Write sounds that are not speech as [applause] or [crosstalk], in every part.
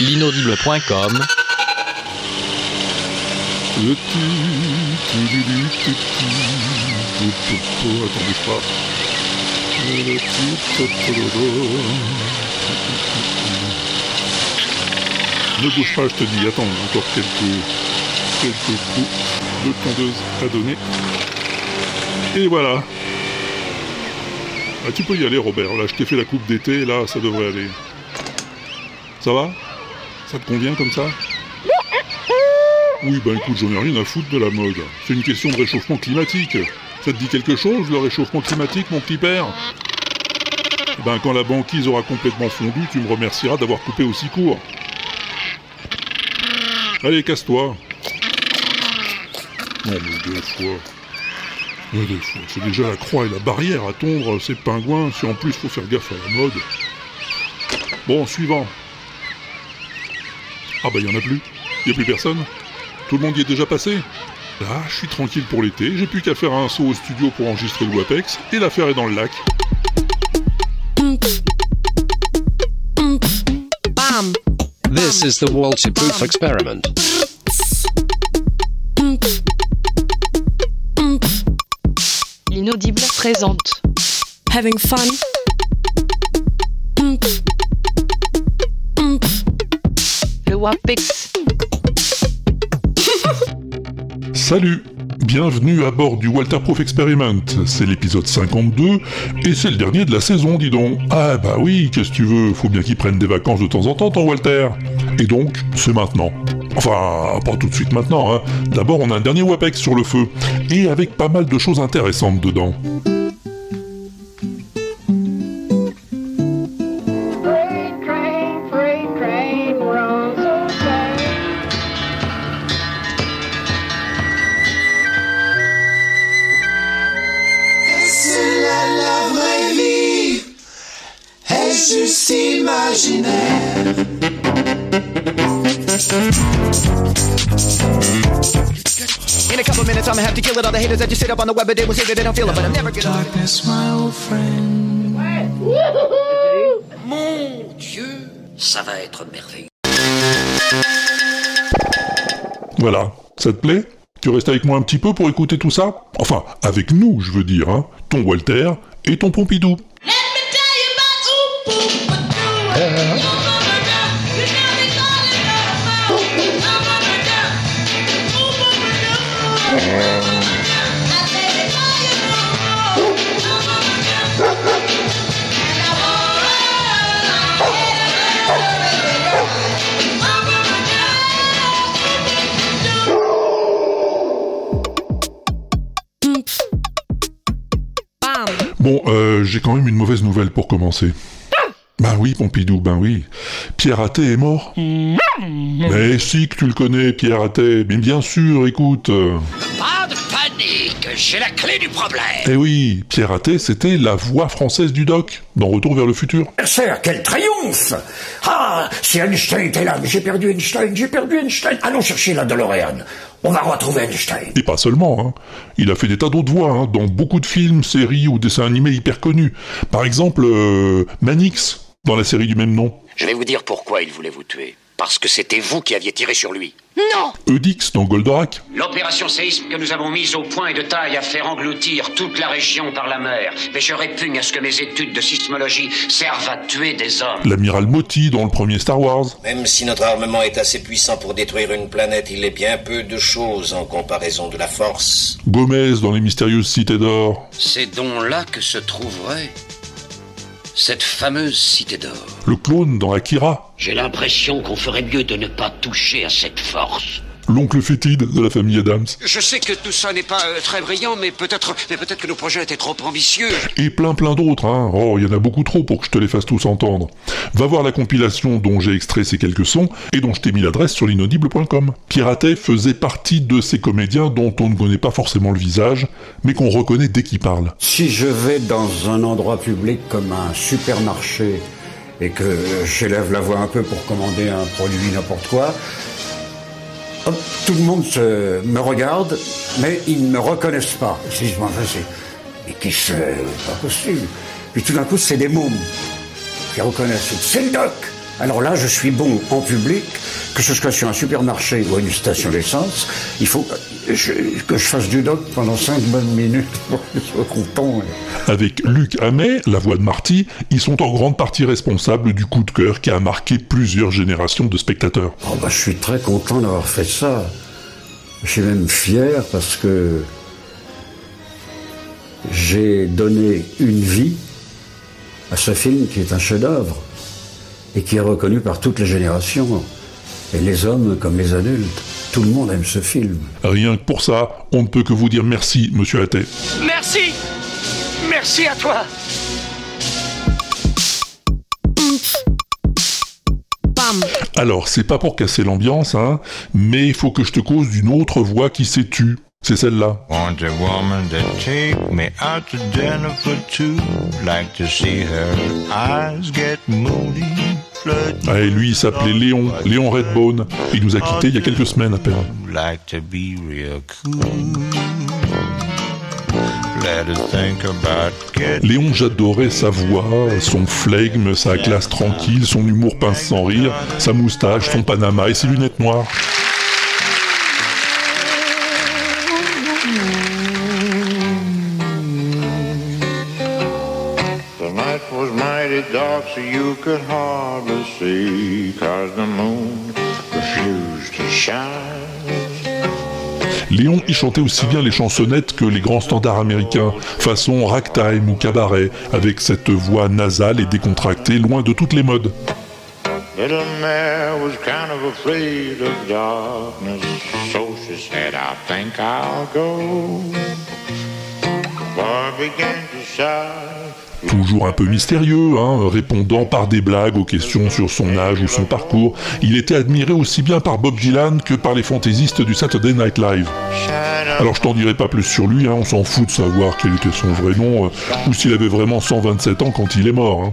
l'inaudible.com. Ne bouge pas, je te dis. Attends, encore quelques, quelques coups de tondeuse à donner. Et voilà. Ah, tu peux y aller, Robert. Là, je t'ai fait la coupe d'été. Là, ça devrait aller. Ça va Ça te convient comme ça? Oui, ben écoute, j'en ai rien à foutre de la mode. C'est une question de réchauffement climatique. Ça te dit quelque chose, le réchauffement climatique, mon petit père? Ben, quand la banquise aura complètement fondu, tu me remercieras d'avoir coupé aussi court. Allez, casse-toi. Non, mais deux fois. Ouais, des fois. C'est déjà la croix et la barrière à tondre ces pingouins, si en plus faut faire gaffe à la mode. Bon, suivant. Ah bah y en a plus. Y a plus personne. Tout le monde y est déjà passé. Là, je suis tranquille pour l'été, j'ai plus qu'à faire un saut au studio pour enregistrer le WAPEX, et l'affaire est dans le lac. Bam. This is the Walter Proof experiment. L'inaudible présente. Having fun. Salut Bienvenue à bord du Walter Proof Experiment. C'est l'épisode 52 et c'est le dernier de la saison, dis donc. Ah bah oui, qu'est-ce que tu veux? Faut bien qu'il prenne des vacances de temps en temps, ton Walter. Et donc, c'est maintenant. Enfin, pas tout de suite maintenant, hein. D'abord, on a un dernier WAPEX sur le feu et avec pas mal de choses intéressantes dedans. It. All the haters that just sit up on the web, but they will say that they don't feel it, but I'm never gonna. Darkness, my old friend Mon Dieu, ça va être merveilleux. Voilà, ça te plaît? Tu restes avec moi un petit peu pour écouter tout ça? Enfin, avec nous, je veux dire, hein. Ton Walter et ton Pompidou. Bam. J'ai quand même une mauvaise nouvelle pour commencer. Ben oui, Pompidou, ben oui. Pierre Athé est mort. Mais si que tu le connais, Pierre Athé. Mais bien sûr, écoute. Panique, j'ai la clé du problème. Eh oui, Pierre Athé, c'était la voix française du doc, dans Retour vers le futur. Sir, quel triomphe Ah, si Einstein était là, mais j'ai perdu Einstein, j'ai perdu Einstein. Allons chercher la DeLorean. On va retrouver Einstein. Et pas seulement, hein. Il a fait des tas d'autres voix, hein, dans beaucoup de films, séries ou dessins animés hyper connus. Par exemple, euh, Manix, dans la série du même nom. Je vais vous dire pourquoi il voulait vous tuer. Parce que c'était vous qui aviez tiré sur lui. Non. Eudix, dans Goldorak. L'opération séisme que nous avons mise au point est de taille à faire engloutir toute la région par la mer. Mais je répugne à ce que mes études de sismologie servent à tuer des hommes. L'amiral Motti, dans le premier Star Wars. Même si notre armement est assez puissant pour détruire une planète, il est bien peu de choses en comparaison de la force. Gomez, dans les mystérieuses cités d'or. C'est donc là que se trouverait cette fameuse cité d'or. Le clone, dans Akira. J'ai l'impression qu'on ferait mieux de ne pas toucher à cette force. L'oncle fétide de la famille Adams. Je sais que tout ça n'est pas euh, très brillant, mais peut-être, mais peut-être que nos projets étaient trop ambitieux. Et plein plein d'autres, hein. Oh, il y en a beaucoup trop pour que je te les fasse tous entendre. Va voir la compilation dont j'ai extrait ces quelques sons et dont je t'ai mis l'adresse sur l'inaudible.com. Pierre Athey faisait partie de ces comédiens dont on ne connaît pas forcément le visage, mais qu'on reconnaît dès qu'ils parlent. Si je vais dans un endroit public comme un supermarché et que j'élève la voix un peu pour commander un produit n'importe quoi, tout le monde se- me regarde, mais ils ne me reconnaissent pas. Je dis, enfin, c'est, mais qui c'est? Pas possible. Puis tout d'un coup, c'est des mômes qui reconnaissent. C'est le doc Alors là, je suis bon en public, que ce soit sur un supermarché ou à une station d'essence. Il faut que je, que je fasse du doc pendant cinq bonnes minutes pour que je sois content. Avec Luc Hamet, la voix de Marty, ils sont en grande partie responsables du coup de cœur qui a marqué plusieurs générations de spectateurs. Oh bah, je suis très content d'avoir fait ça. Je suis même fier parce que j'ai donné une vie à ce film qui est un chef-d'œuvre et qui est reconnu par toutes les générations, et les hommes comme les adultes. Tout le monde aime ce film. Rien que pour ça, on ne peut que vous dire merci, monsieur Attet. Merci Merci à toi. Alors, c'est pas pour casser l'ambiance, hein, mais il faut que je te cause d'une autre voix qui s'est tue. C'est celle-là. Want a woman to take me out to dinner for two. Like to see her eyes get moody. Ah, et lui, il s'appelait Léon, Léon Redbone. Il nous a quittés il y a quelques semaines à peine. Léon, j'adorais sa voix, son flegme, sa classe tranquille, son humour pince sans rire, sa moustache, son panama et ses lunettes noires. Dark, so you could hardly see. Cause the moon refused to shine. Léon y chantait aussi bien les chansonnettes que les grands standards américains, façon ragtime ou cabaret, avec cette voix nasale et décontractée, loin de toutes les modes. Little Mare was kind of afraid of darkness, so she said, I think I'll go. Boy began to sigh. Toujours un peu mystérieux, hein, répondant par des blagues aux questions sur son âge ou son parcours, il était admiré aussi bien par Bob Dylan que par les fantaisistes du Saturday Night Live. Alors je t'en dirai pas plus sur lui, hein, on s'en fout de savoir quel était son vrai nom, euh, ou s'il avait vraiment 127 ans quand il est mort.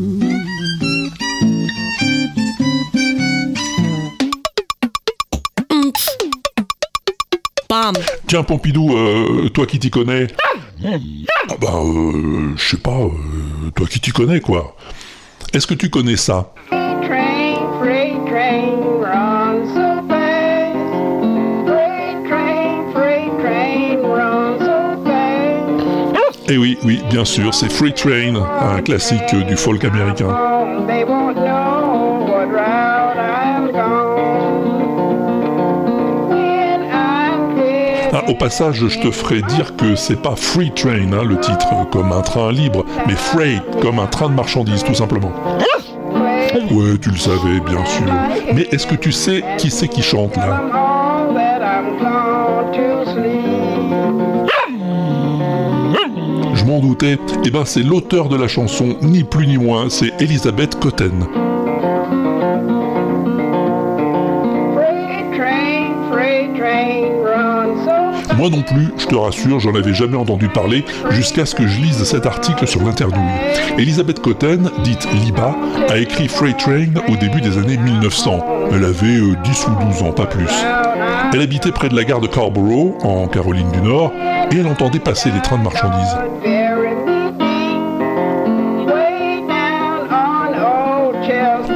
Bam. Tiens Pompidou, euh, toi qui t'y connais... Ah bah, euh, je sais pas, euh, toi qui t'y connais quoi. Est-ce que tu connais ça? Eh oui, oui, bien sûr, c'est Free Train, un classique du folk américain. Au passage, je te ferai dire que c'est pas Free Train, hein, le titre, comme un train libre, mais Freight, comme un train de marchandises, tout simplement. Ouais, tu le savais, bien sûr. Mais est-ce que tu sais qui c'est qui chante là? Je m'en doutais. Eh ben, c'est l'auteur de la chanson, ni plus ni moins, c'est Elisabeth Cotten. Moi non plus, je te rassure, j'en avais jamais entendu parler jusqu'à ce que je lise cet article sur l'interdouille. Elisabeth Cotten, dite Liba, a écrit Freight Train au début des années 1900. Elle avait euh, 10 ou 12 ans, pas plus. Elle habitait près de la gare de Carrboro, en Caroline du Nord, et elle entendait passer les trains de marchandises.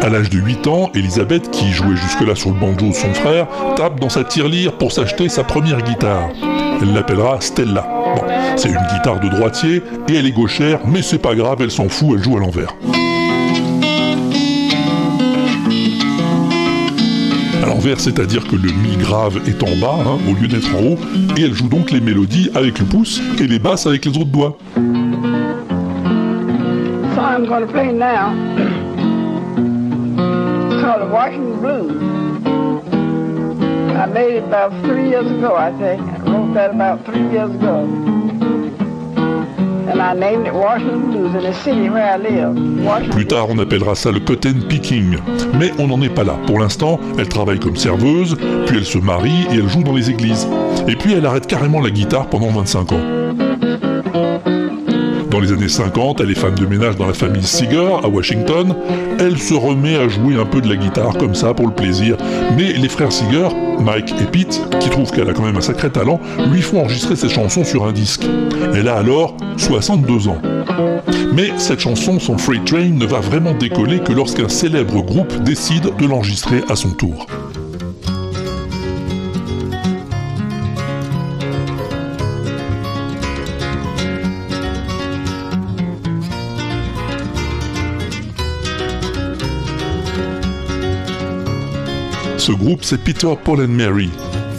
À l'âge de 8 ans, Elisabeth, qui jouait jusque-là sur le banjo de son frère, tape dans sa tirelire pour s'acheter sa première guitare. Elle l'appellera Stella. Bon, c'est une guitare de droitier et elle est gauchère, mais c'est pas grave, elle s'en fout, elle joue à l'envers. À l'envers, c'est-à-dire que le mi grave est en bas, hein, au lieu d'être en haut, et elle joue donc les mélodies avec le pouce et les basses avec les autres doigts. I made it about three years ago, I think. I wrote that about three years ago. Plus tard, on appellera ça le cotton picking. Mais on n'en est pas là. Pour l'instant, elle travaille comme serveuse, puis elle se marie et elle joue dans les églises. Et puis elle arrête carrément la guitare pendant 25 ans. Années 50, elle est femme de ménage dans la famille Seeger à Washington. Elle se remet à jouer un peu de la guitare comme ça pour le plaisir. Mais les frères Seeger, Mike et Pete, qui trouvent qu'elle a quand même un sacré talent, lui font enregistrer ses chansons sur un disque. Elle a alors 62 ans. Mais cette chanson, son Freight Train, ne va vraiment décoller que lorsqu'un célèbre groupe décide de l'enregistrer à son tour. Ce groupe, c'est Peter, Paul and Mary.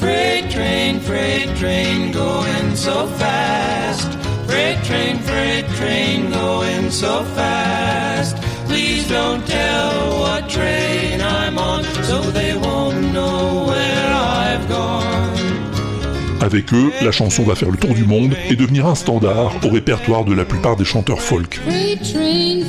Freight train, freight train going so fast. Freight train, freight train going so fast. Please don't tell what train I'm on so they won't know where I've gone. Avec eux, la chanson va faire le tour du monde et devenir un standard au répertoire de la plupart des chanteurs folk. Freight train,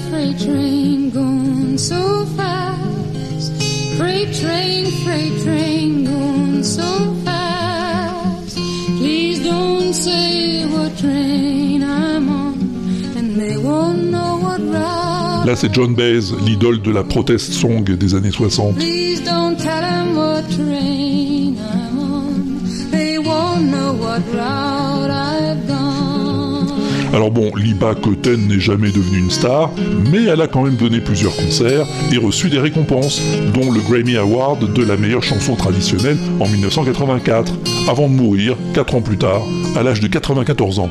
Là, c'est John Baez, l'idole de la protest song des années 60. Please don't tell them what train I'm on. They won't know what route I've gone. Alors bon, Liba Cotten n'est jamais devenue une star, mais elle a quand même donné plusieurs concerts et reçu des récompenses, dont le Grammy Award de la meilleure chanson traditionnelle en 1984, avant de mourir, 4 ans plus tard, à l'âge de 94 ans.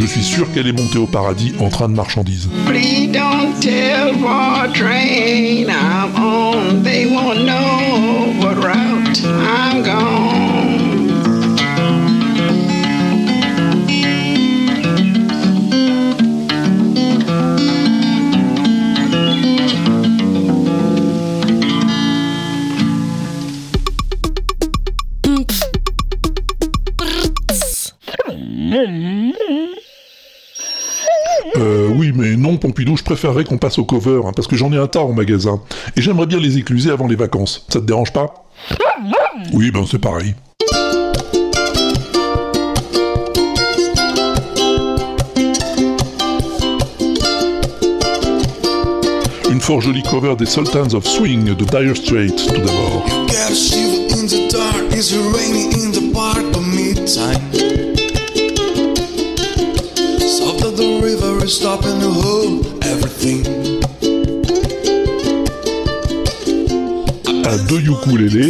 Je suis sûr qu'elle est montée au paradis en train de marchandises. Pompidou, je préférerais qu'on passe au cover, hein, parce que j'en ai un tas en magasin. Et j'aimerais bien les écluser avant les vacances. Ça te dérange pas? Oui, ben c'est pareil. Une fort jolie cover des Sultans of Swing de Dire Straits, tout d'abord.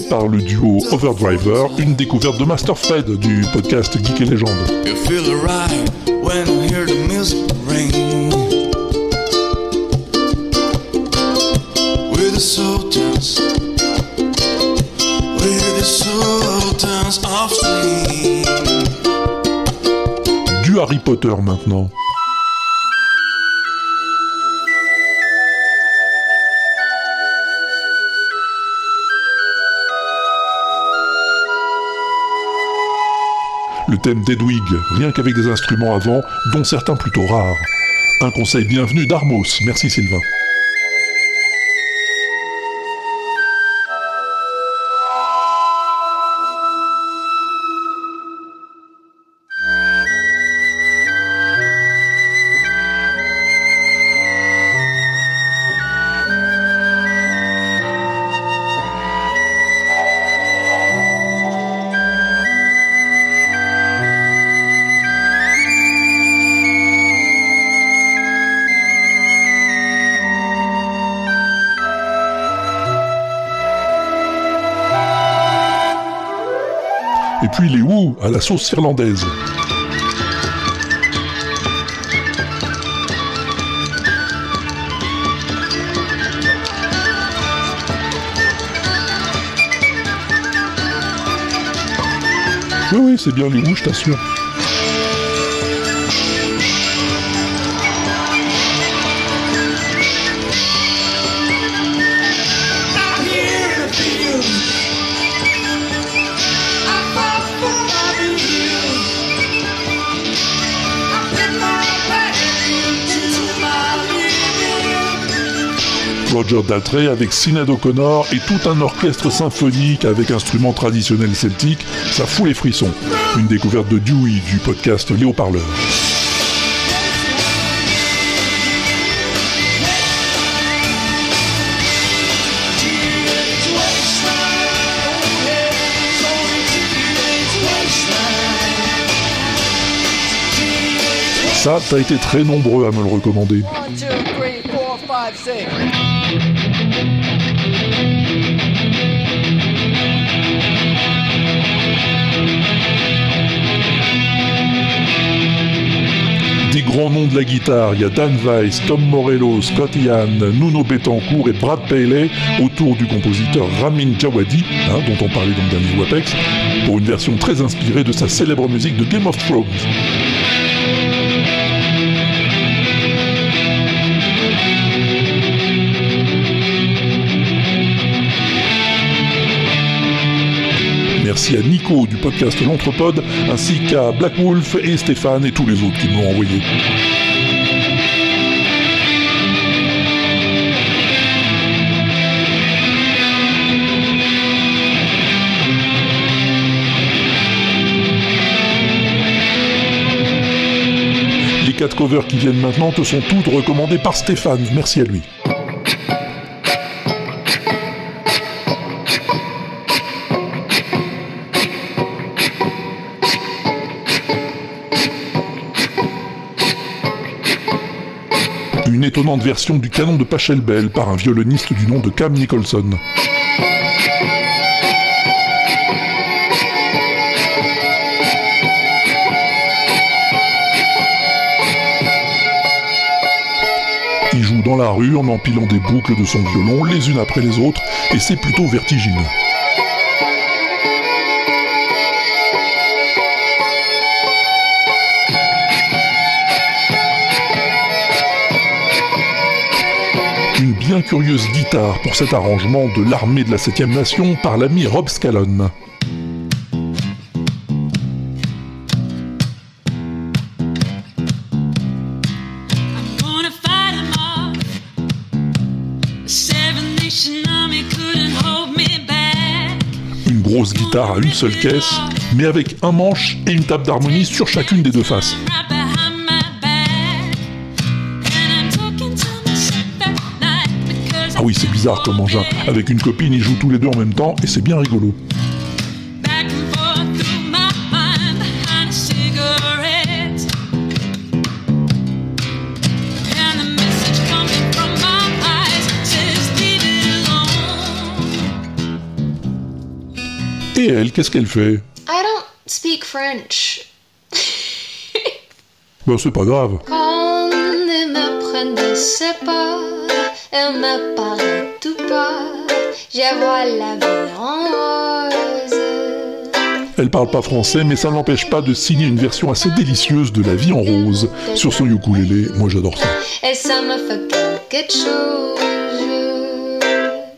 Par le duo Overdriver, une découverte de Master Fred du podcast Geek et Légende. You feel alright when you hear the music ring. With the sultans, with the sultans of swing. Du Harry Potter maintenant. d'Edwig, rien qu'avec des instruments avant, dont certains plutôt rares. Un conseil bienvenu d'Armos, merci Sylvain. La sauce irlandaise. Oui, oui, c'est bien les Who, je t'assure. Roger Daltrey avec Sinead O'Connor et tout un orchestre symphonique avec instruments traditionnels celtiques, ça fout les frissons. Une découverte de Dewey du podcast Léo Parleur. Ça, t'as été très nombreux à me le recommander. Des grands noms de la guitare, il y a Dan Weiss, Tom Morello, Scott Ian, Nuno Betancourt et Brad Paley autour du compositeur Ramin Djawadi, hein, dont on parlait dans le dernier WAPEX, pour une version très inspirée de sa célèbre musique de Game of Thrones. Merci à Nico du podcast L'Entrepode, ainsi qu'à Black Wolf et Stéphane et tous les autres qui me l'ont envoyé. Les quatre covers qui viennent maintenant te sont toutes recommandées par Stéphane, merci à lui. Une étonnante version du canon de Pachelbel par un violoniste du nom de Cam Nicholson. Il joue dans la rue en empilant des boucles de son violon les unes après les autres et c'est plutôt vertigineux. Bien curieuse guitare pour cet arrangement de l'armée de la 7ème nation par l'ami Rob Scallon. Une grosse guitare à une seule caisse, mais avec un manche et une table d'harmonie sur chacune des deux faces. Oui, c'est bizarre comme engin. Avec une copine, ils jouent tous les deux en même temps et c'est bien rigolo. Et elle, qu'est-ce qu'elle fait? I don't speak French. Bah c'est pas grave. Quand me pas, elle me parle tout pas. Je vois la vie en rose. Elle parle pas français, mais ça n'empêche pas de signer une version assez délicieuse de La vie en rose sur son ukulélé. Moi j'adore ça. Et ça me fait quelque chose.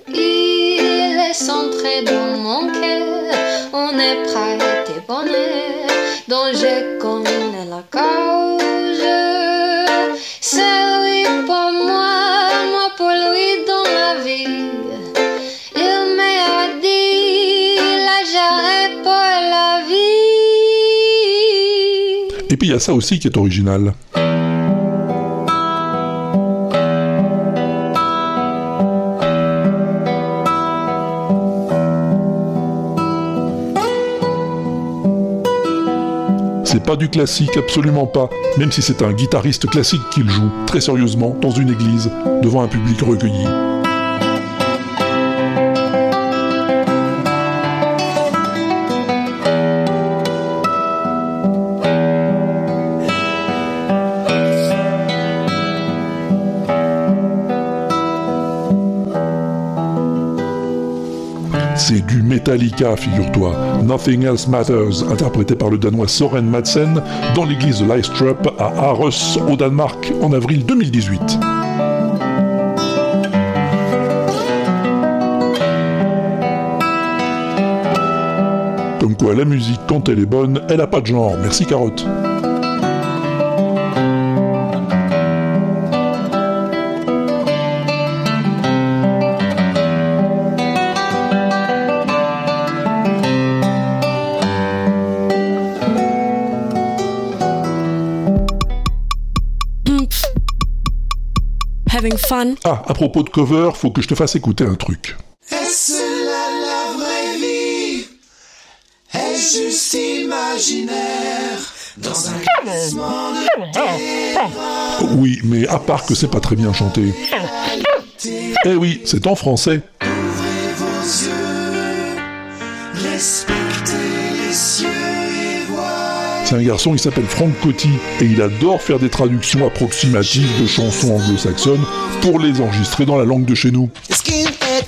Il est centré dans mon cœur. On est prêt et bonheur dont je connais la cause. Puis il y a ça aussi qui est original. C'est pas du classique, absolument pas, même si c'est un guitariste classique qui le joue, très sérieusement, dans une église, devant un public recueilli. Metallica, figure-toi. Nothing Else Matters, interprété par le Danois Soren Madsen dans l'église de Leistrup à Aarhus, au Danemark, en avril 2018. Comme quoi, la musique, quand elle est bonne, elle a pas de genre. Merci Carotte. Ah, à propos de cover, faut que je te fasse écouter un truc. Est-ce là la vraie vie? Est-ce juste imaginaire? Dans un glissement de Oui, mais à part que c'est pas très bien chanté. Eh oui, c'est en français. C'est un garçon, il s'appelle Frank Coty, et il adore faire des traductions approximatives de chansons anglo-saxonnes pour les enregistrer dans la langue de chez nous.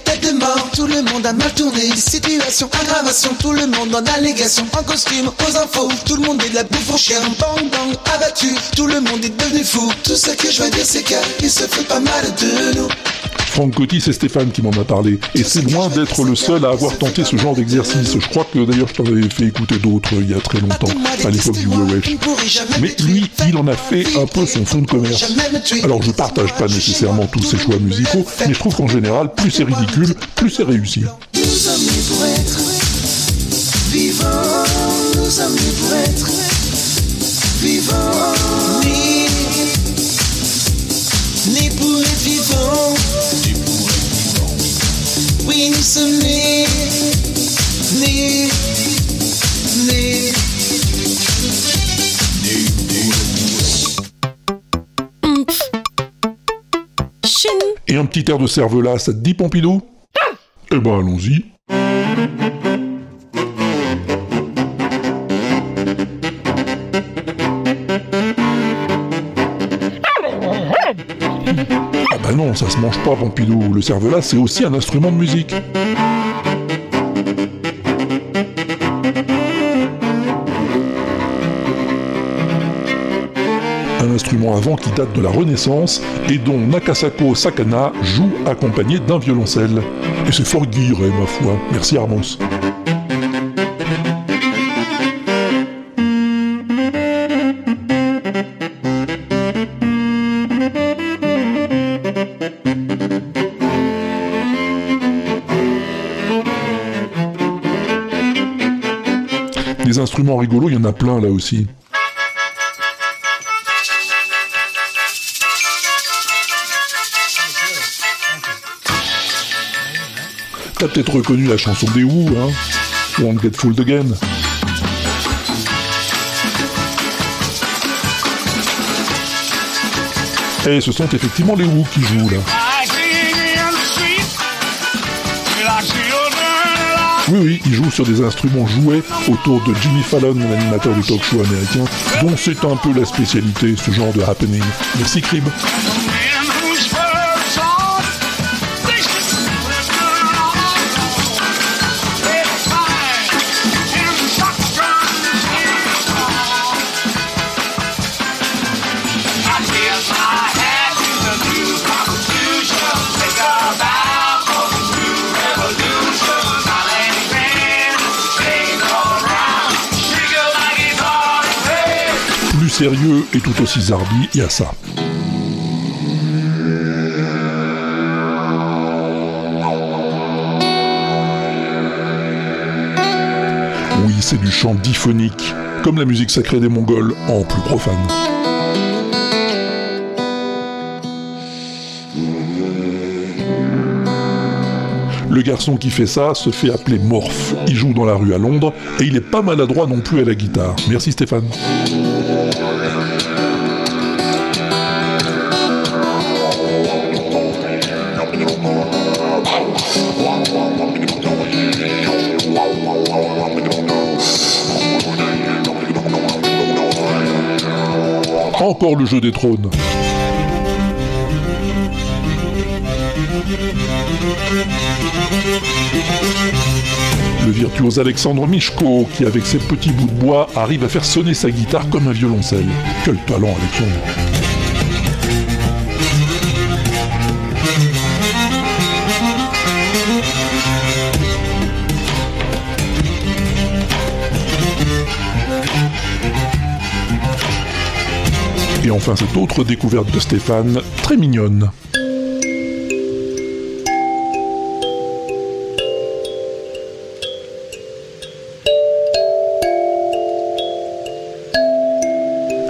Tête de mort, tout le monde a mal tourné. Situation, aggravation, tout le monde en allégation. En costume, aux infos, tout le monde est de la bouffe en chien. Bang bang, abattu, tout le monde est devenu fou. Tout ce que je veux dire, c'est qu'il se fait pas mal de nous. Frank Coty, c'est Stéphane qui m'en a parlé, et c'est loin d'être le seul à avoir tenté ce genre d'exercice. Je crois que d'ailleurs je t'en avais fait écouter d'autres il y a très longtemps, à l'époque du Wesh. Mais lui, il en a fait un peu son fond de commerce. Alors je partage pas nécessairement tous ses choix musicaux, mais je trouve qu'en général, plus c'est ridicule, plus c'est réussi. Et un petit air de cervelas, ça te dit Pompidou? Eh ben allons-y. Ça se mange pas Pompidou, le cervelas c'est aussi un instrument de musique. Un instrument avant qui date de la Renaissance et dont Nakasako Sakana joue accompagné d'un violoncelle. Et c'est fort guiré, ma foi. Merci Armance. Rigolos, il y en a plein là aussi. T'as peut-être reconnu la chanson des Who, hein Won't Get Fooled Again. Et ce sont effectivement les Who qui jouent là. Oui, oui, ils jouent sur des instruments joués autour de Jimmy Fallon, l'animateur du talk show américain, dont c'est un peu la spécialité, ce genre de happening. Merci Crib. Sérieux et tout aussi zarbi, il y a ça. Oui, c'est du chant diphonique, comme la musique sacrée des Mongols en plus profane. Le garçon qui fait ça se fait appeler Morph. Il joue dans la rue à Londres et il est pas maladroit non plus à la guitare. Merci Stéphane. Encore le jeu des trônes. Le virtuose Alexandre Michko, qui avec ses petits bouts de bois arrive à faire sonner sa guitare comme un violoncelle. Quel talent Alexandre enfin cette autre découverte de Stéphane, très mignonne.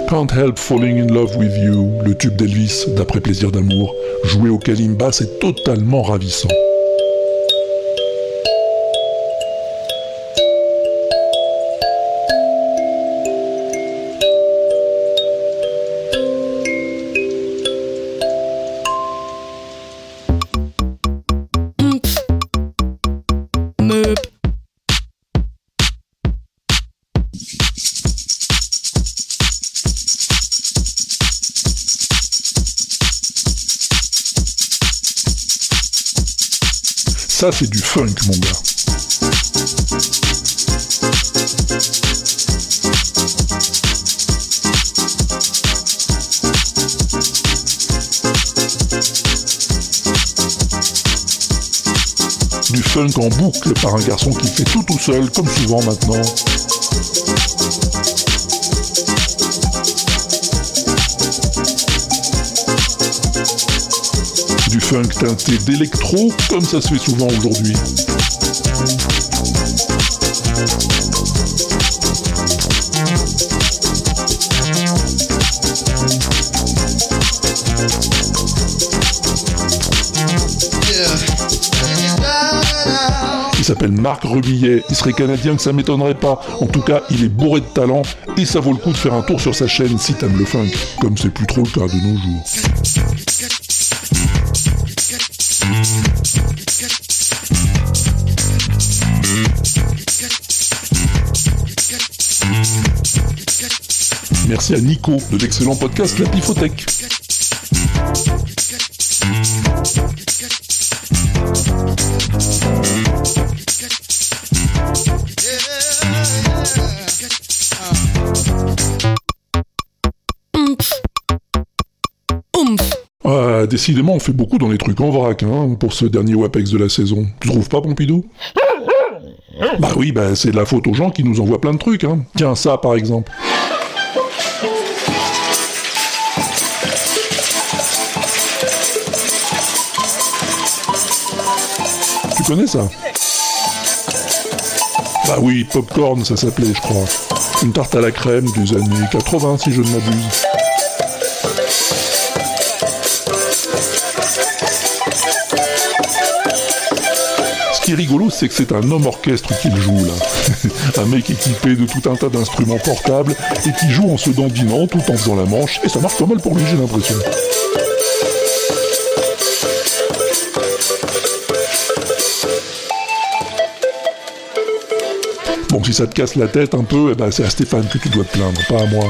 Can't Help Falling in Love with You, le tube d'Elvis d'après Plaisir d'amour, joué au kalimba, c'est totalement ravissant. Ça, c'est du funk, mon gars. Du funk en boucle par un garçon qui fait tout tout seul, comme souvent maintenant. Funk teinté d'électro, comme ça se fait souvent aujourd'hui. Il s'appelle Marc Rebillet, il serait canadien que ça m'étonnerait pas. En tout cas, il est bourré de talent et ça vaut le coup de faire un tour sur sa chaîne si t'aimes le funk, comme c'est plus trop le cas de nos jours. Merci à Nico de l'excellent podcast La Pifothèque. Ah, décidément, on fait beaucoup dans les trucs en vrac, hein, pour ce dernier WAPEX de la saison. Tu trouves pas, Pompidou? Bah oui, bah c'est de la faute aux gens qui nous envoient plein de trucs, hein. Tiens, ça, par exemple. Connais ça Bah oui, Popcorn, ça s'appelait, je crois. Une tarte à la crème des années 80, si je ne m'abuse. Ce qui est rigolo, c'est que c'est un homme orchestre qui le joue là. [laughs] un mec équipé de tout un tas d'instruments portables et qui joue en se dandinant tout en faisant la manche, et ça marche pas mal pour lui, j'ai l'impression. Si ça te casse la tête un peu, eh ben, c'est à Stéphane que tu dois te plaindre, pas à moi.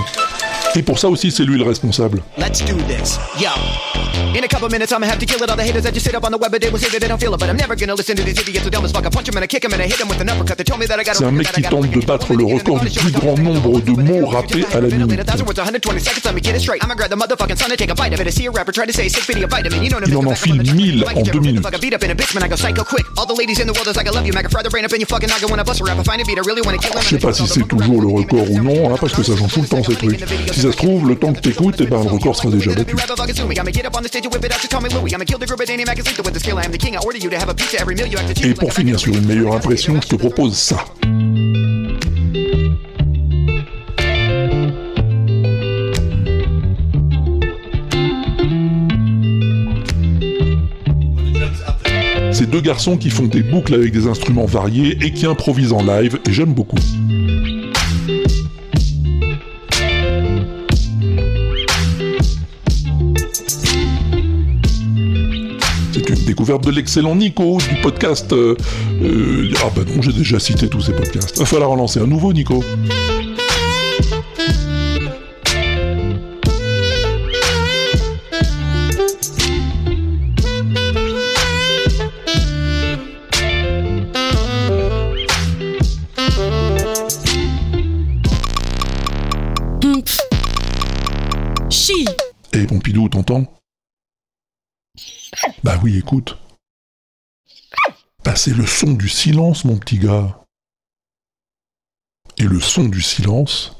Et pour ça aussi, c'est lui le responsable. Let's do this. Yo. In a couple minutes, I'ma have to kill it. All the haters that just sit up on the web, but they will say that they don't feel it. But I'm never gonna listen to these idiots who dumb as fuck. I punch them and I kick them and I hit them with an uppercut. They told me that I got C'est un mec qui tente de battre le record du plus grand nombre de mots rappés à la minute. Il en enfile 1000 en minutes. Je sais pas si c'est toujours le record ou non, hein, parce que ça change tout le temps ces trucs. Si ça se trouve, le temps que t'écoutes, eh ben, le record sera déjà battu. Et pour finir sur une meilleure impression, je te propose ça. C'est deux garçons qui font des boucles avec des instruments variés et qui improvisent en live, et j'aime beaucoup. Découverte de l'excellent Nico du podcast. euh, euh, ah bah non, j'ai déjà cité tous ces podcasts. Va falloir en lancer un nouveau, Nico. Chi. Et Pompidou, t'entends? Oui, écoute. Bah c'est le son du silence, mon petit gars. Et le son du silence,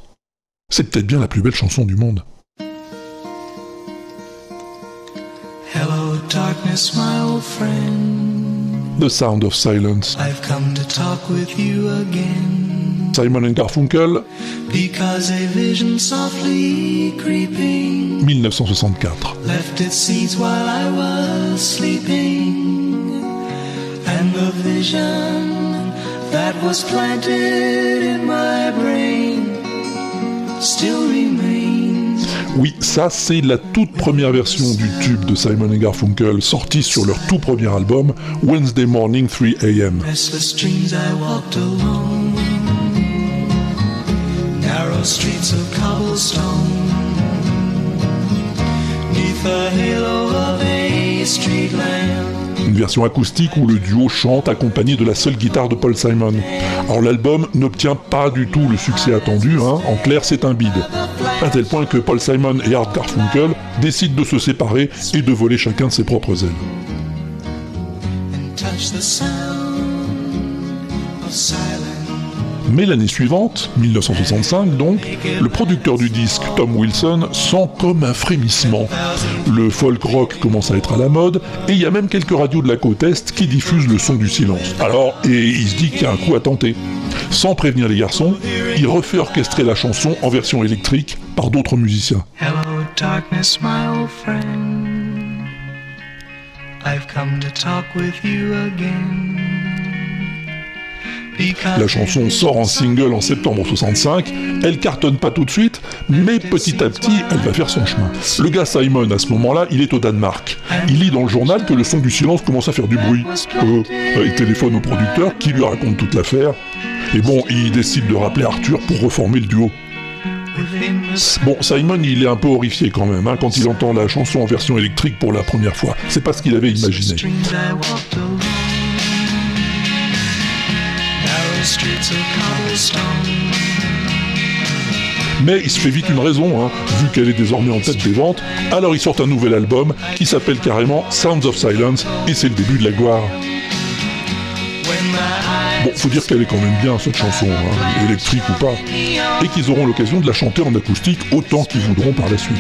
c'est peut-être bien la plus belle chanson du monde. Hello, darkness, my old friend. The Sound of Silence. I've come to talk with you again. Simon and Garfunkel, Because a vision softly creeping 1964. left its seeds while I was sleeping. And the vision that was planted in my brain still remains. Oui, ça c'est la toute première version du tube de Simon and Garfunkel sortie sur leur tout premier album Wednesday Morning 3 AM. Narrow streets of cobblestone. Neath the halo of a street lamp. Une version acoustique où le duo chante accompagné de la seule guitare de Paul Simon. Alors l'album n'obtient pas du tout le succès attendu, hein. en clair c'est un bide. À tel point que Paul Simon et Art Garfunkel décident de se séparer et de voler chacun de ses propres ailes. Touch the sound of silence. Mais l'année suivante, 1965 donc, le producteur du disque, Tom Wilson, sent comme un frémissement. Le folk rock commence à être à la mode, et il y a même quelques radios de la côte Est qui diffusent le son du silence. Alors, et il se dit qu'il y a un coup à tenter. Sans prévenir les garçons, il refait orchestrer la chanson en version électrique par d'autres musiciens. Hello, darkness, my old friend. I've come to talk with you again. La chanson sort en single en septembre 65, elle cartonne pas tout de suite, mais petit à petit, elle va faire son chemin. Le gars Simon, à ce moment-là, il est au Danemark. Il lit dans le journal que le son du silence commence à faire du bruit. Euh, il téléphone au producteur qui lui raconte toute l'affaire. Et bon, il décide de rappeler Arthur pour reformer le duo. Bon, Simon, il est un peu horrifié quand même, hein, quand il entend la chanson en version électrique pour la première fois. C'est pas ce qu'il avait imaginé. Mais il se fait vite une raison, hein, vu qu'elle est désormais en tête des ventes, alors il sort un nouvel album qui s'appelle carrément Sounds of Silence, et c'est le début de la gloire. Bon, faut dire qu'elle est quand même bien cette chanson, hein, électrique ou pas, et qu'ils auront l'occasion de la chanter en acoustique autant qu'ils voudront par la suite.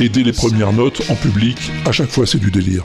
Et dès les premières notes, en public, à chaque fois c'est du délire.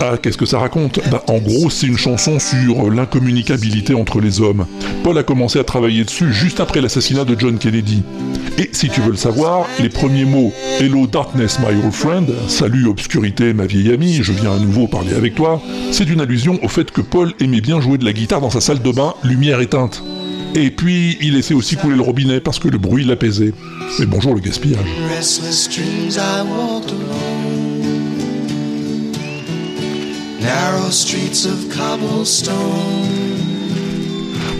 Ah, qu'est-ce que ça raconte Bah, En gros, c'est une chanson sur l'incommunicabilité entre les hommes. Paul a commencé à travailler dessus juste après l'assassinat de John Kennedy. Et si tu veux le savoir, les premiers mots Hello darkness my old friend, salut obscurité ma vieille amie, je viens à nouveau parler avec toi, c'est une allusion au fait que Paul aimait bien jouer de la guitare dans sa salle de bain, lumière éteinte. Et puis, il laissait aussi couler le robinet parce que le bruit l'apaisait. Mais bonjour le gaspillage.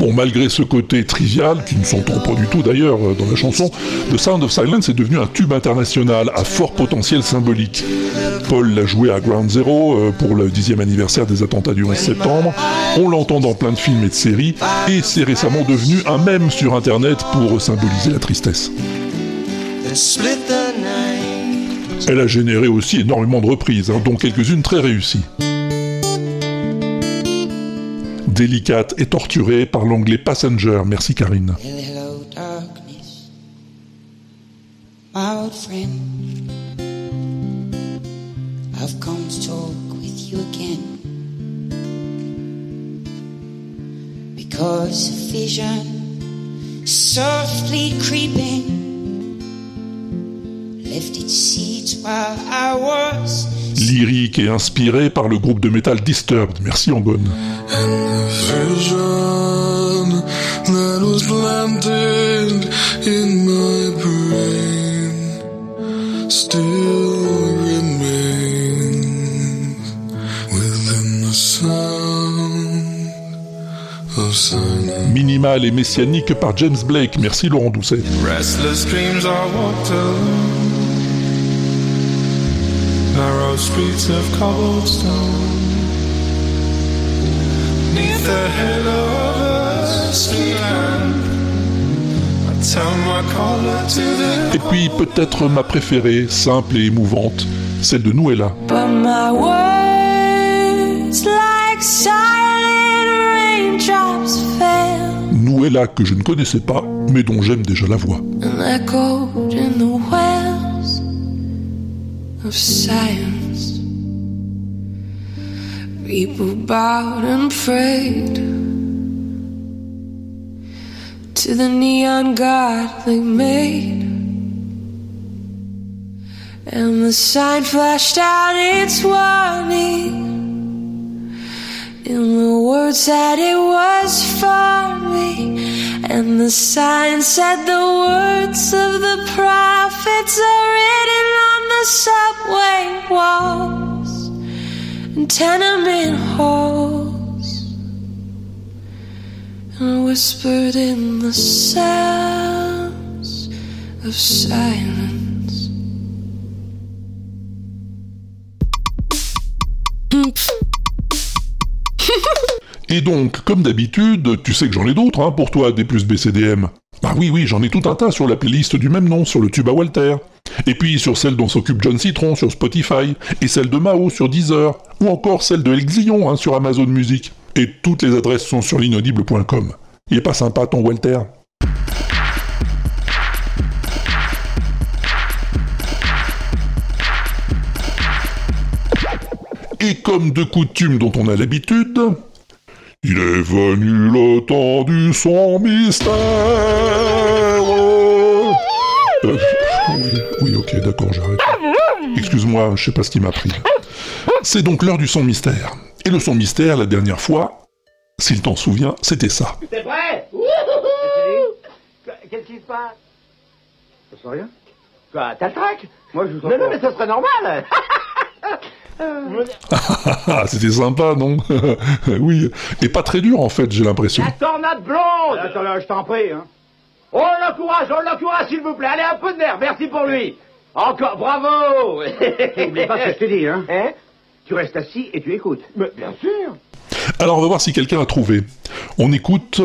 Bon, malgré ce côté trivial, qui ne s'entend pas du tout d'ailleurs euh, dans la chanson, The Sound of Silence est devenu un tube international à fort potentiel symbolique. Paul l'a joué à Ground Zero euh, pour le dixième anniversaire des attentats du 11 septembre, on l'entend dans plein de films et de séries, et c'est récemment devenu un mème sur internet pour symboliser la tristesse. Elle a généré aussi énormément de reprises, hein, dont quelques-unes très réussies. Délicate et torturée par l'anglais Passenger, merci Karine. Hello, darkness, my old friend. I've come to talk with you again. Because a vision softly creeping left its seeds while I was Lyrique et inspirée par le groupe de métal Disturbed, merci silence. Minimal et messianique par James Blake, merci Laurent Doucet. Narrow streets of cobblestone. Neath the halo of a street lamp. I Tell my caller to the Et puis peut-être ma préférée, simple et émouvante, celle de Nouella. But my words, like silent raindrops, fell Nouella que je ne connaissais pas, mais dont j'aime déjà la voix. and People bowed and prayed to the neon god they made. And the sign flashed out its warning in the words that it was for me. And the sign said the words of the prophets are written on the subway walls halls whispered in the of silence. Et donc, comme d'habitude, tu sais que j'en ai d'autres, hein, pour toi, des plus BCDM. Ah oui, oui, j'en ai tout un tas sur la playlist du même nom, sur le tube à Walter. Et puis sur celle dont s'occupe John Citron sur Spotify, et celle de Mao sur Deezer, ou encore celle de Elxion hein, sur Amazon Music. Et toutes les adresses sont sur l'inaudible.com. Il est pas sympa ton Walter? Et comme de coutume dont on a l'habitude, il est venu le temps du son mystère. Euh, ok, d'accord, j'arrête. Excuse-moi, je sais pas ce qui m'a pris. C'est donc l'heure du son mystère. Et le son mystère, la dernière fois, s'il t'en souvient, c'était ça. T'es prêt Qu'est-ce qui se passe Ça sent rien Quoi T'as le trac Moi je vous Non, non, mais ça serait normal [laughs] Ah, c'était sympa, non [laughs] Oui, et pas très dur en fait, j'ai l'impression. La tornade blonde Attends, là, je t'en prie, hein. On l'encourage, on l'encourage, s'il vous plaît. Allez, un peu de nerf, merci pour lui. Encore, bravo [laughs] N'oublie pas ce que je te dis, hein. Tu restes assis et tu écoutes. Mais bien sûr Alors on va voir si quelqu'un a trouvé. On écoute...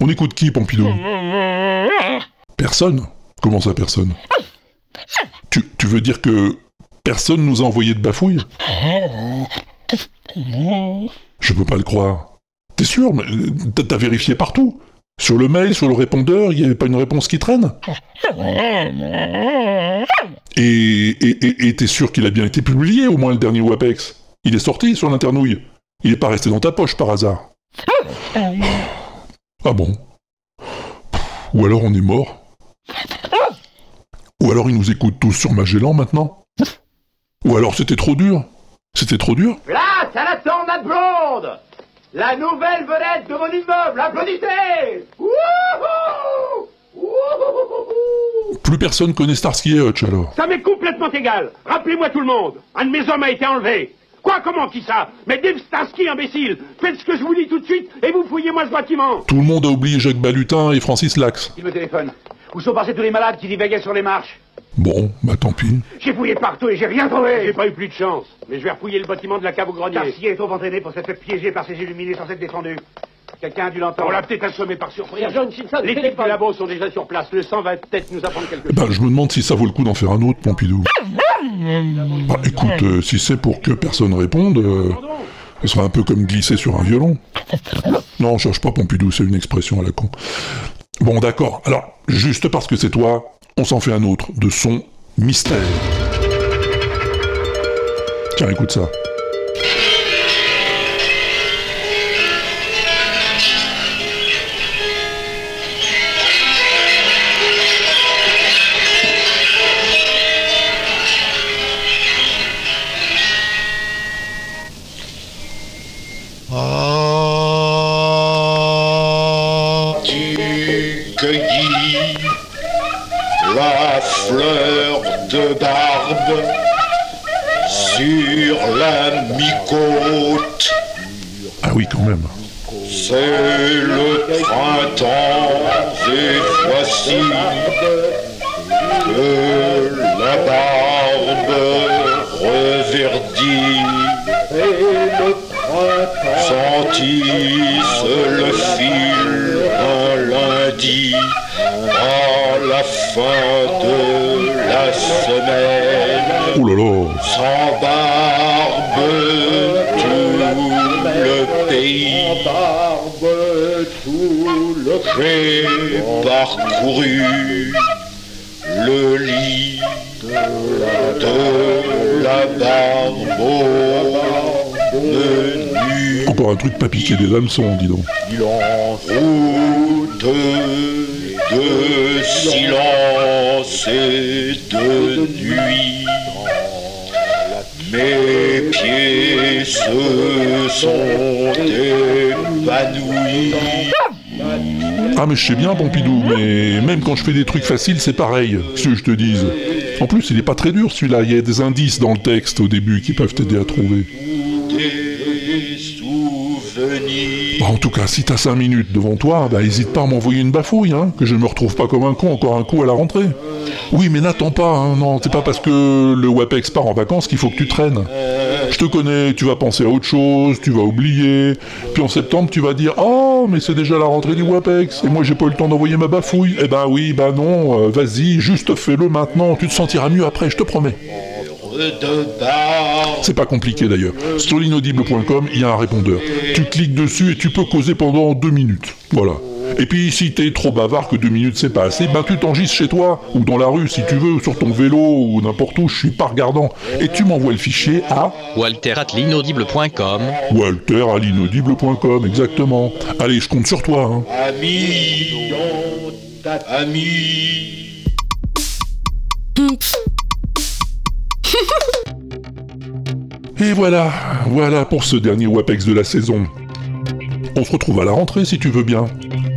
On écoute qui, Pompidou? Personne Comment ça, personne? Tu, tu veux dire que personne nous a envoyé de bafouilles? Je peux pas le croire. T'es sûr Mais T'as vérifié partout Sur le mail, sur le répondeur, il n'y avait pas une réponse qui traîne? Et t'es sûr qu'il a bien été publié, au moins le dernier WAPEX? Il est sorti sur l'internouille. Il est pas resté dans ta poche par hasard. Ah bon? Ou alors on est mort? Ou alors ils nous écoutent tous sur Magellan maintenant? Ou alors c'était trop dur? C'était trop dur? Là, c'est la blonde La nouvelle vedette de mon immeuble Applaudissez Wouhou Wouhou Plus personne connaît Starsky et Hutch alors. Ça m'est complètement égal. Rappelez-moi tout le monde. Un de mes hommes a été enlevé. Quoi Comment Qui ça Mais Dave Starsky, imbécile Faites ce que je vous dis tout de suite et vous fouillez-moi ce bâtiment. Tout le monde a oublié Jacques Balutin et Francis Lax. Il me téléphone. Où sont passés tous les malades qui divaguaient sur les marches Bon, bah tant pis. J'ai fouillé partout et j'ai rien trouvé J'ai pas eu plus de chance. Mais je vais repouiller le bâtiment de la cave au grenier. Tarsier est trop entraîné pour s'être fait piéger par ces illuminés sans être défendu. Quelqu'un a dû l'entendre. On l'a peut-être assommé par surprise. Simpson, Les types du labo sont déjà sur place. Le sang va peut-être nous apprendre quelque Eh chose. ben, je me demande si ça vaut le coup d'en faire un autre, Pompidou. Bah écoute, euh, si c'est pour que personne réponde, euh, ce sera un peu comme glisser sur un violon. Non, cherche pas Pompidou, c'est une expression à la con. Bon, d'accord. Alors, juste parce que c'est toi, on s'en fait un autre, de son mystère. Tiens, écoute ça. Même. C'est le printemps et voici que la barbe reverdit. Sentisse le fil un lundi la fin de la semaine. Là là pays. J'ai parcouru le lit de la barbe. Encore un truc pas piqué des hameçons, dis donc. Route de silence et de nuit. Mes pieds se sont Ah mais je sais bien Pompidou, mais même quand je fais des trucs faciles, c'est pareil, ce que je te dise. En plus, il est pas très dur celui-là, il y a des indices dans le texte au début qui peuvent t'aider à trouver. Bah, en tout cas, si t'as 5 minutes devant toi, bah hésite pas à m'envoyer une bafouille, hein, que je ne me retrouve pas comme un con encore un coup à la rentrée. Oui, mais n'attends pas, hein, non, c'est pas parce que le WAPEX part en vacances qu'il faut que tu traînes. Je te connais, tu vas penser à autre chose, tu vas oublier, puis en septembre tu vas dire Oh, mais c'est déjà la rentrée du WAPEX, et moi j'ai pas eu le temps d'envoyer ma bafouille. Eh ben oui, bah non, euh, vas-y, juste fais-le maintenant, tu te sentiras mieux après, je te promets. C'est pas compliqué d'ailleurs. Sur l'inaudible.com, il y a un répondeur. Tu cliques dessus et tu peux causer pendant deux minutes. Voilà. Et puis si t'es trop bavard que deux minutes c'est pas assez, ben tu t'enregistres chez toi, ou dans la rue si tu veux, sur ton vélo, ou n'importe où, je suis pas regardant. Et tu m'envoies le fichier à Walter at l'inaudible.com. Walter à l'inaudible.com, exactement. Allez, je compte sur toi. Hein. Ami, ami. Et voilà, voilà pour ce dernier WAPEX de la saison. On se retrouve à la rentrée si tu veux bien.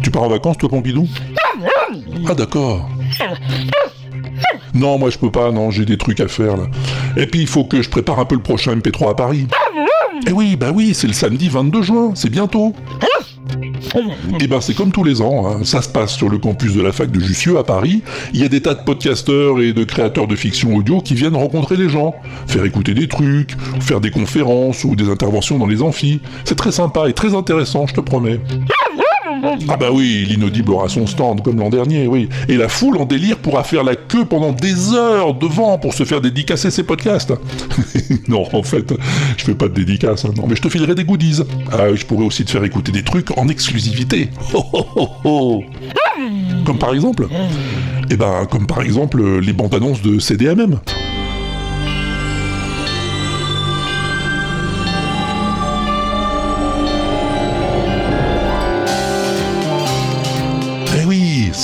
Tu pars en vacances toi Pompidou Ah d'accord. Non, moi je peux pas, non, j'ai des trucs à faire là. Et puis il faut que je prépare un peu le prochain MP3 à Paris. Eh oui, bah oui, c'est le samedi 22 juin, c'est bientôt. Et ben c'est comme tous les ans, hein. ça se passe sur le campus de la fac de Jussieu à Paris. Il y a des tas de podcasteurs et de créateurs de fiction audio qui viennent rencontrer les gens, faire écouter des trucs, faire des conférences ou des interventions dans les amphis. C'est très sympa et très intéressant, je te promets. Ah bah oui, l'inaudible aura son stand comme l'an dernier, oui. Et la foule en délire pourra faire la queue pendant des heures devant pour se faire dédicacer ses podcasts. [laughs] non, en fait, je fais pas de dédicace, hein, non, mais je te filerai des goodies. Ah, je pourrais aussi te faire écouter des trucs en exclusivité. Oh, oh. Comme par exemple Eh ben, comme par exemple les bandes annonces de CDMM.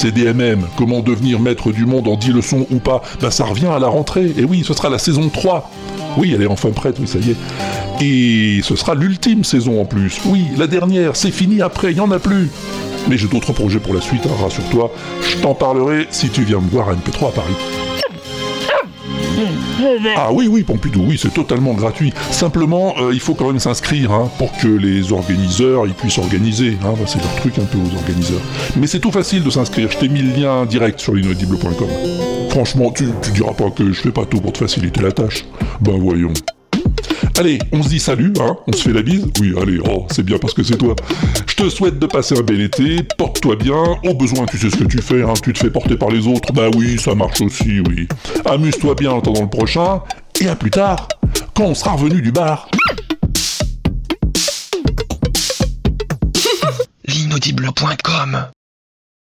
CDMM, comment devenir maître du monde en 10 leçons ou pas Bah ça revient à la rentrée, et oui, ce sera la saison 3. Oui, elle est enfin prête, oui, ça y est. Et ce sera l'ultime saison en plus. Oui, la dernière, c'est fini après, il n'y en a plus. Mais j'ai d'autres projets pour la suite, hein, rassure-toi. Je t'en parlerai si tu viens me voir à MP3 à Paris. Ah oui, oui, Pompidou, oui, c'est totalement gratuit. Simplement, euh, il faut quand même s'inscrire hein, pour que les organiseurs ils puissent organiser. Hein, bah, c'est leur truc un peu aux organiseurs. Mais c'est tout facile de s'inscrire. Je t'ai mis le lien direct sur l'inaudible.com. Franchement, tu, tu diras pas que je fais pas tout pour te faciliter la tâche. Ben voyons. Allez, on se dit salut, hein. On se fait la bise. Oui, allez, oh, c'est bien parce que c'est toi. Je te souhaite de passer un bel été, porte-toi bien, au besoin tu sais ce que tu fais, hein, tu te fais porter par les autres, bah oui, ça marche aussi, oui. Amuse-toi bien en attendant le prochain, et à plus tard, quand on sera revenu du bar. L'inaudible.com